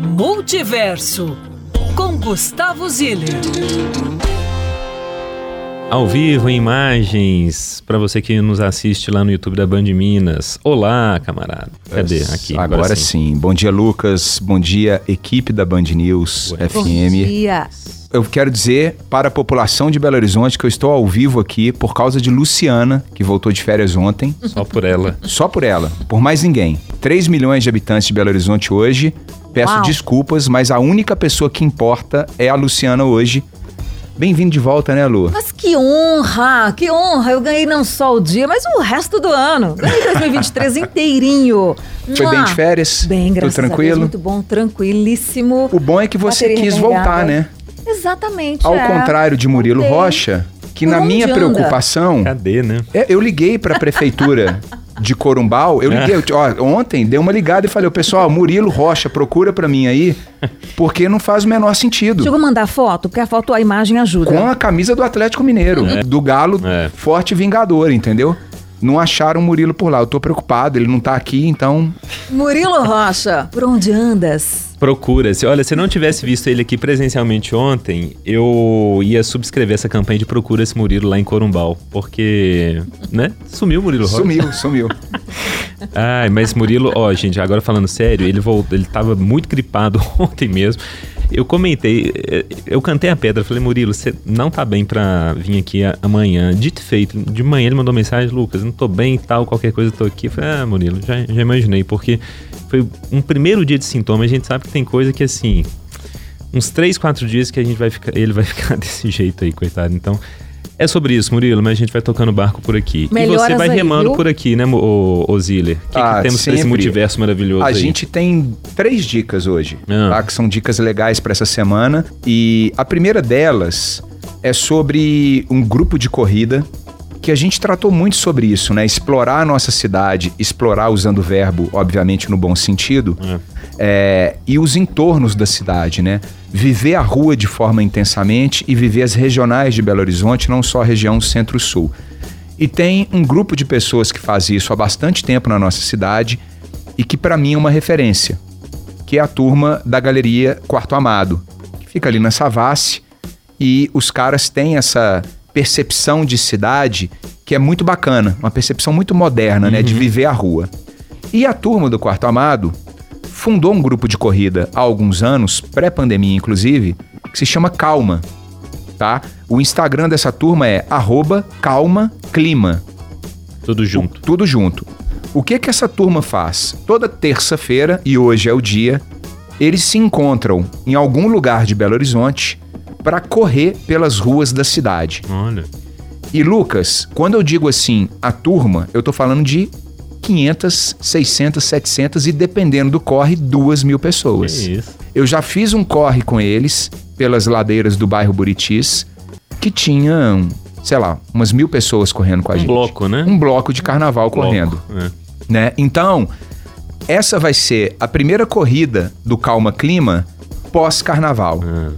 Multiverso com Gustavo Ziller. Ao vivo, em imagens, para você que nos assiste lá no YouTube da Band Minas. Olá, camarada. Cadê? Aqui. Agora, agora sim. sim. Bom dia, Lucas. Bom dia, equipe da Band News Ué. FM. Bom dia. Eu quero dizer para a população de Belo Horizonte que eu estou ao vivo aqui por causa de Luciana, que voltou de férias ontem. Só por ela. Só por ela. Por mais ninguém. 3 milhões de habitantes de Belo Horizonte hoje. Peço Uau. desculpas, mas a única pessoa que importa é a Luciana hoje Bem-vindo de volta, né, Lu? Mas que honra, que honra. Eu ganhei não só o dia, mas o resto do ano. Ganhei 2023 inteirinho. Foi bem de férias? Bem, graças Tudo tranquilo? a Deus, muito bom, tranquilíssimo. O bom é que você Bateria quis voltar, né? Exatamente. Ao é. contrário de Murilo Voltei. Rocha, que Por na minha anda? preocupação... Cadê, né? É, eu liguei para a prefeitura de Corumbau, eu liguei, ó, ontem dei uma ligada e falei, o pessoal, Murilo Rocha, procura para mim aí, porque não faz o menor sentido. Chegou a mandar foto, porque a foto, a imagem ajuda. Com a camisa do Atlético Mineiro, é. do Galo é. Forte Vingador, entendeu? Não acharam o Murilo por lá. Eu tô preocupado, ele não tá aqui, então. Murilo Rocha, por onde andas? Procura-se. Olha, se eu não tivesse visto ele aqui presencialmente ontem, eu ia subscrever essa campanha de Procura-se Murilo lá em Corumbau. Porque, né? Sumiu o Murilo Rocha. Sumiu, sumiu. Ai, mas Murilo, ó, gente, agora falando sério, ele voltou, ele tava muito gripado ontem mesmo. Eu comentei, eh, eu cantei a pedra, falei, Murilo, você não tá bem pra vir aqui amanhã. Dito feito, de manhã ele mandou mensagem, Lucas, não tô bem e tal, qualquer coisa tô aqui. Eu falei, ah, Murilo, já, já imaginei, porque foi um primeiro dia de sintoma, a gente sabe que tem coisa que assim, uns três, quatro dias que a gente vai ficar, ele vai ficar desse jeito aí, coitado. Então, é sobre isso, Murilo, mas a gente vai tocando barco por aqui. Melhoras e você vai aí, remando viu? por aqui, né, o, o que, ah, que temos nesse multiverso maravilhoso A aí? gente tem três dicas hoje, ah. tá? Que são dicas legais para essa semana. E a primeira delas é sobre um grupo de corrida que a gente tratou muito sobre isso, né? Explorar a nossa cidade, explorar usando o verbo, obviamente, no bom sentido, é. É, e os entornos da cidade, né? Viver a rua de forma intensamente e viver as regionais de Belo Horizonte, não só a região centro-sul. E tem um grupo de pessoas que faz isso há bastante tempo na nossa cidade e que para mim é uma referência, que é a turma da Galeria Quarto Amado, que fica ali na Savassi, e os caras têm essa percepção de cidade que é muito bacana, uma percepção muito moderna, uhum. né, de uhum. viver a rua. E a turma do Quarto Amado fundou um grupo de corrida há alguns anos, pré-pandemia inclusive, que se chama Calma, tá? O Instagram dessa turma é @calmaclima. Tudo junto. O, tudo junto. O que que essa turma faz? Toda terça-feira, e hoje é o dia, eles se encontram em algum lugar de Belo Horizonte para correr pelas ruas da cidade. Olha. E Lucas, quando eu digo assim, a turma, eu tô falando de 500, 600, 700 e dependendo do corre, 2 mil pessoas. Que isso. Eu já fiz um corre com eles pelas ladeiras do bairro Buritis, que tinham, sei lá, umas mil pessoas correndo com a um gente. Um bloco, né? Um bloco de carnaval um correndo. é. Né? Então, essa vai ser a primeira corrida do Calma Clima pós-carnaval. É,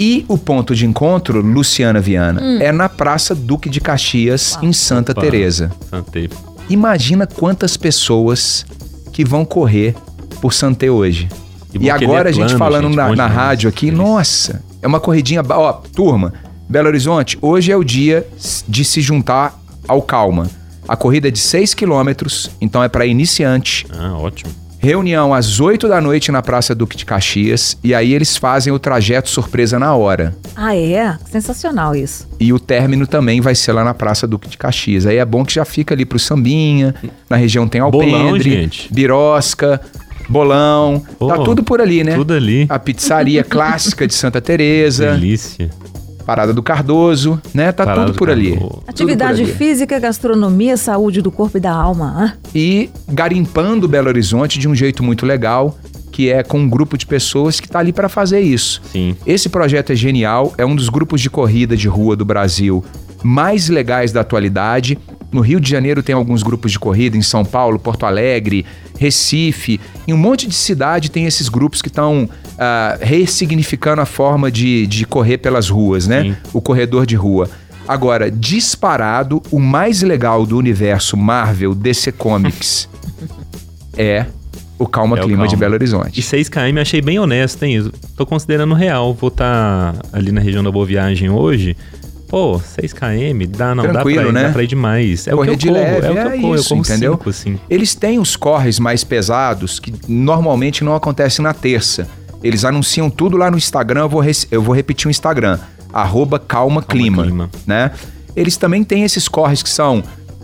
e o ponto de encontro, Luciana Viana, hum. é na Praça Duque de Caxias, em Santa Opa, Teresa. Santei. Imagina quantas pessoas que vão correr por Santé hoje. E, e agora a gente falando gente, na, na rádio aqui, nossa, é uma corridinha. Ó, turma, Belo Horizonte, hoje é o dia de se juntar ao Calma. A corrida é de 6 quilômetros, então é para iniciante. Ah, ótimo. Reunião às 8 da noite na Praça Duque de Caxias e aí eles fazem o trajeto surpresa na hora. Ah, é? Sensacional isso. E o término também vai ser lá na Praça Duque de Caxias. Aí é bom que já fica ali pro sambinha, na região tem alpendre, Bolão, gente. birosca, bolão, oh, tá tudo por ali, né? Tudo ali. A pizzaria clássica de Santa Teresa. Delícia. Parada do Cardoso, né? Tá Parada tudo por ali. Atividade por ali. física, gastronomia, saúde do corpo e da alma. Hein? E garimpando Belo Horizonte de um jeito muito legal, que é com um grupo de pessoas que está ali para fazer isso. Sim. Esse projeto é genial, é um dos grupos de corrida de rua do Brasil mais legais da atualidade. No Rio de Janeiro tem alguns grupos de corrida, em São Paulo, Porto Alegre, Recife, em um monte de cidade tem esses grupos que estão uh, ressignificando a forma de, de correr pelas ruas, né? Sim. O corredor de rua. Agora, disparado, o mais legal do universo Marvel DC Comics é o Calma é Clima o Calma. de Belo Horizonte. E 6 km achei bem honesto, hein? Tô considerando real. Vou estar tá ali na região da Boa Viagem hoje. Pô, 6 km, dá, não Tranquilo, dá pra ir, né? dá pra ir demais. É Correr o que eu de corro, leve, é, o que eu é corro, isso, eu corro entendeu? Cinco, assim. Eles têm os corres mais pesados que normalmente não acontecem na terça. Eles anunciam tudo lá no Instagram, eu vou, eu vou repetir o Instagram, arroba Calma, Calma Clima, Clima, né? Eles também têm esses corres que são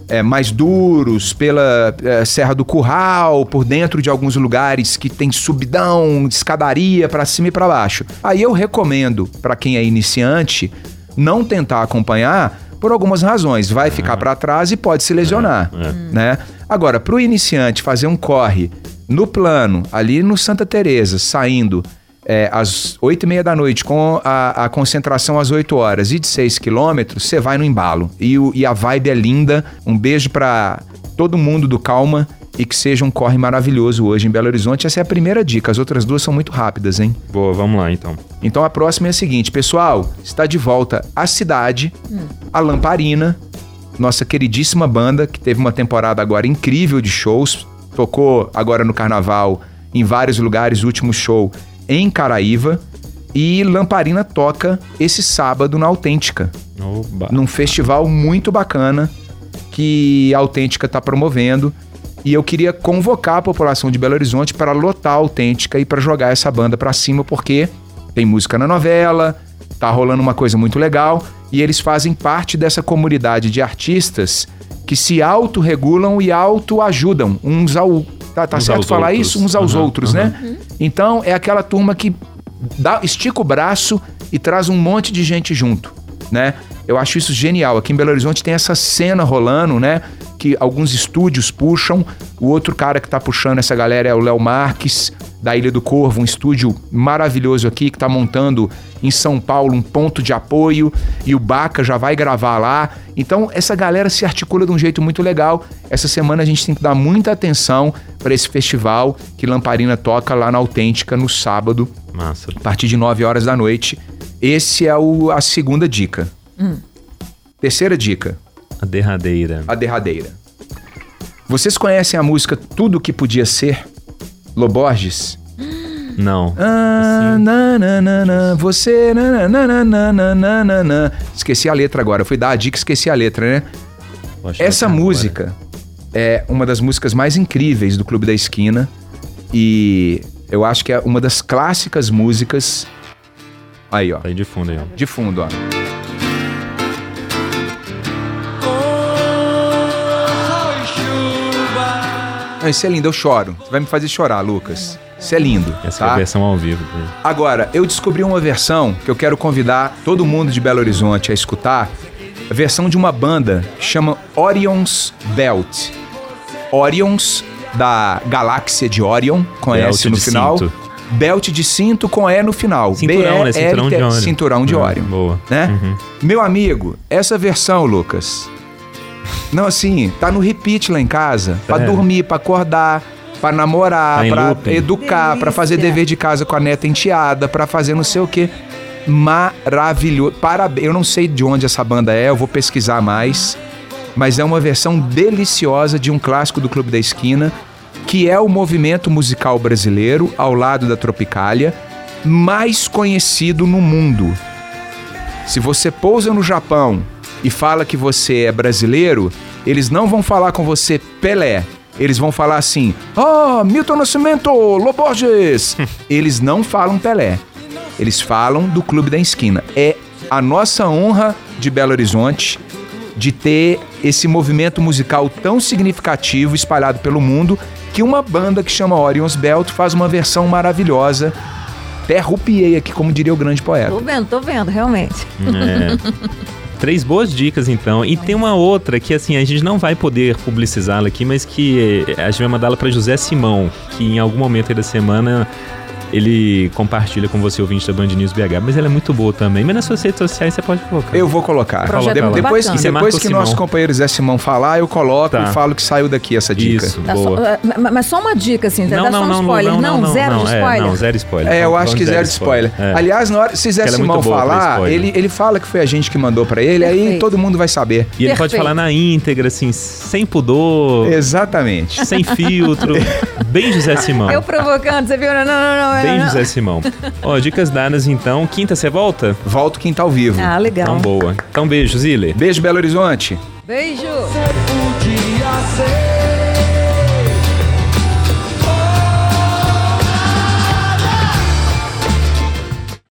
é, mais duros, pela é, Serra do Curral, por dentro de alguns lugares que tem subidão, escadaria para cima e para baixo. Aí eu recomendo para quem é iniciante não tentar acompanhar por algumas razões. Vai ficar ah. para trás e pode se lesionar, é, é. né? Agora, para o iniciante fazer um corre no plano, ali no Santa Teresa, saindo é, às oito e meia da noite com a, a, concentração às 8 horas e de 6 quilômetros, você vai no embalo. E, o, e a vibe é linda. Um beijo para todo mundo do Calma e que seja um corre maravilhoso hoje em Belo Horizonte. Essa é a primeira dica. As outras duas são muito rápidas, hein? Boa, vamos lá então. Então a próxima é a seguinte, pessoal, está de volta a cidade, hum. a Lamparina, nossa queridíssima banda que teve uma temporada agora incrível de shows, tocou agora no carnaval em vários lugares, o último show em Caraíva. E Lamparina toca esse sábado na Autêntica. Oba. Num festival muito bacana que a Autêntica está promovendo. E eu queria convocar a população de Belo Horizonte para lotar a Autêntica e para jogar essa banda para cima, porque tem música na novela, tá rolando uma coisa muito legal e eles fazem parte dessa comunidade de artistas que se autorregulam e autoajudam uns ao Tá, tá certo falar outros. isso? Uns aos uhum, outros, uhum. né? Então é aquela turma que dá, estica o braço e traz um monte de gente junto, né? Eu acho isso genial. Aqui em Belo Horizonte tem essa cena rolando, né? Que alguns estúdios puxam. O outro cara que tá puxando essa galera é o Léo Marques, da Ilha do Corvo, um estúdio maravilhoso aqui que está montando em São Paulo um ponto de apoio e o Baca já vai gravar lá. Então essa galera se articula de um jeito muito legal. Essa semana a gente tem que dar muita atenção para esse festival que Lamparina toca lá na Autêntica no sábado, Massa. a partir de 9 horas da noite. Esse é o, a segunda dica. Hum. Terceira dica. A derradeira. A derradeira. Vocês conhecem a música Tudo Que Podia Ser? Loborges? Não. Ah, assim. na, na, na, na, você. Na, na, na, na, na, na, na, Esqueci a letra agora. Fui dar a dica esqueci a letra, né? Essa música é uma das músicas mais incríveis do Clube da Esquina. E eu acho que é uma das clássicas músicas. Aí, ó. Tá aí de fundo aí, ó. De fundo, ó. Não, isso é lindo, eu choro. Você vai me fazer chorar, Lucas. Isso é lindo. Essa tá? é a versão ao vivo. Agora, eu descobri uma versão que eu quero convidar todo mundo de Belo Horizonte a escutar. A versão de uma banda que chama Orion's Belt. Orions, da galáxia de Orion, conhece Belt no final. Cinto. Belt de cinto com E no final. Cinturão, né? Cinturão de Orion. Cinturão de ah, Orion. Boa. Né? Uhum. Meu amigo, essa versão, Lucas, não, assim, tá no repeat lá em casa. Pra é. dormir, pra acordar, pra namorar, tá pra looping. educar, para fazer dever de casa com a neta enteada, pra fazer não sei o quê. Maravilhoso. Parabéns. Eu não sei de onde essa banda é, eu vou pesquisar mais. Mas é uma versão deliciosa de um clássico do Clube da Esquina, que é o movimento musical brasileiro, ao lado da Tropicália, mais conhecido no mundo. Se você pousa no Japão e fala que você é brasileiro, eles não vão falar com você Pelé. Eles vão falar assim: Ah, oh, Milton Nascimento, Loborges. eles não falam Pelé. Eles falam do Clube da Esquina. É a nossa honra de Belo Horizonte de ter esse movimento musical tão significativo espalhado pelo mundo que uma banda que chama Orion's Belt faz uma versão maravilhosa. Até rupiei aqui, como diria o grande poeta. Tô vendo, tô vendo, realmente. É. Três boas dicas, então. E tem uma outra que, assim, a gente não vai poder publicizá-la aqui, mas que a gente vai mandá-la para José Simão, que em algum momento da semana ele compartilha com você, ouvinte da Band News BH. Mas ela é muito boa também. Mas nas suas redes sociais você pode colocar. Eu vou colocar. Projeto De- depois bacana. Depois que o nosso companheiro Zé Simão falar, eu coloco Tá. e falo que saiu daqui essa dica. Isso, Tá só- boa. é, ma- mas só uma dica, assim, dá só um spoiler. Não, zero de é, spoiler. não, zero spoiler. É, eu acho que zero de spoiler. É. Aliás, na hora, se Zé Ela é Simão pra falar, spoiler. ele, ele fala que foi a gente que mandou pra ele, aí Perfeito. todo mundo vai saber. E ele pode falar na íntegra, assim, sem pudor, Exatamente. sem filtro. Bem José Simão. Eu provocando, você viu? Não, não, não. Não, Bem não. José Simão. Ó, dicas dadas então. Quinta você volta? Volto quintal vivo. Ah, legal. Então boa. Então beijo, Zile. Beijo, Belo Horizonte. Beijo. Podia ser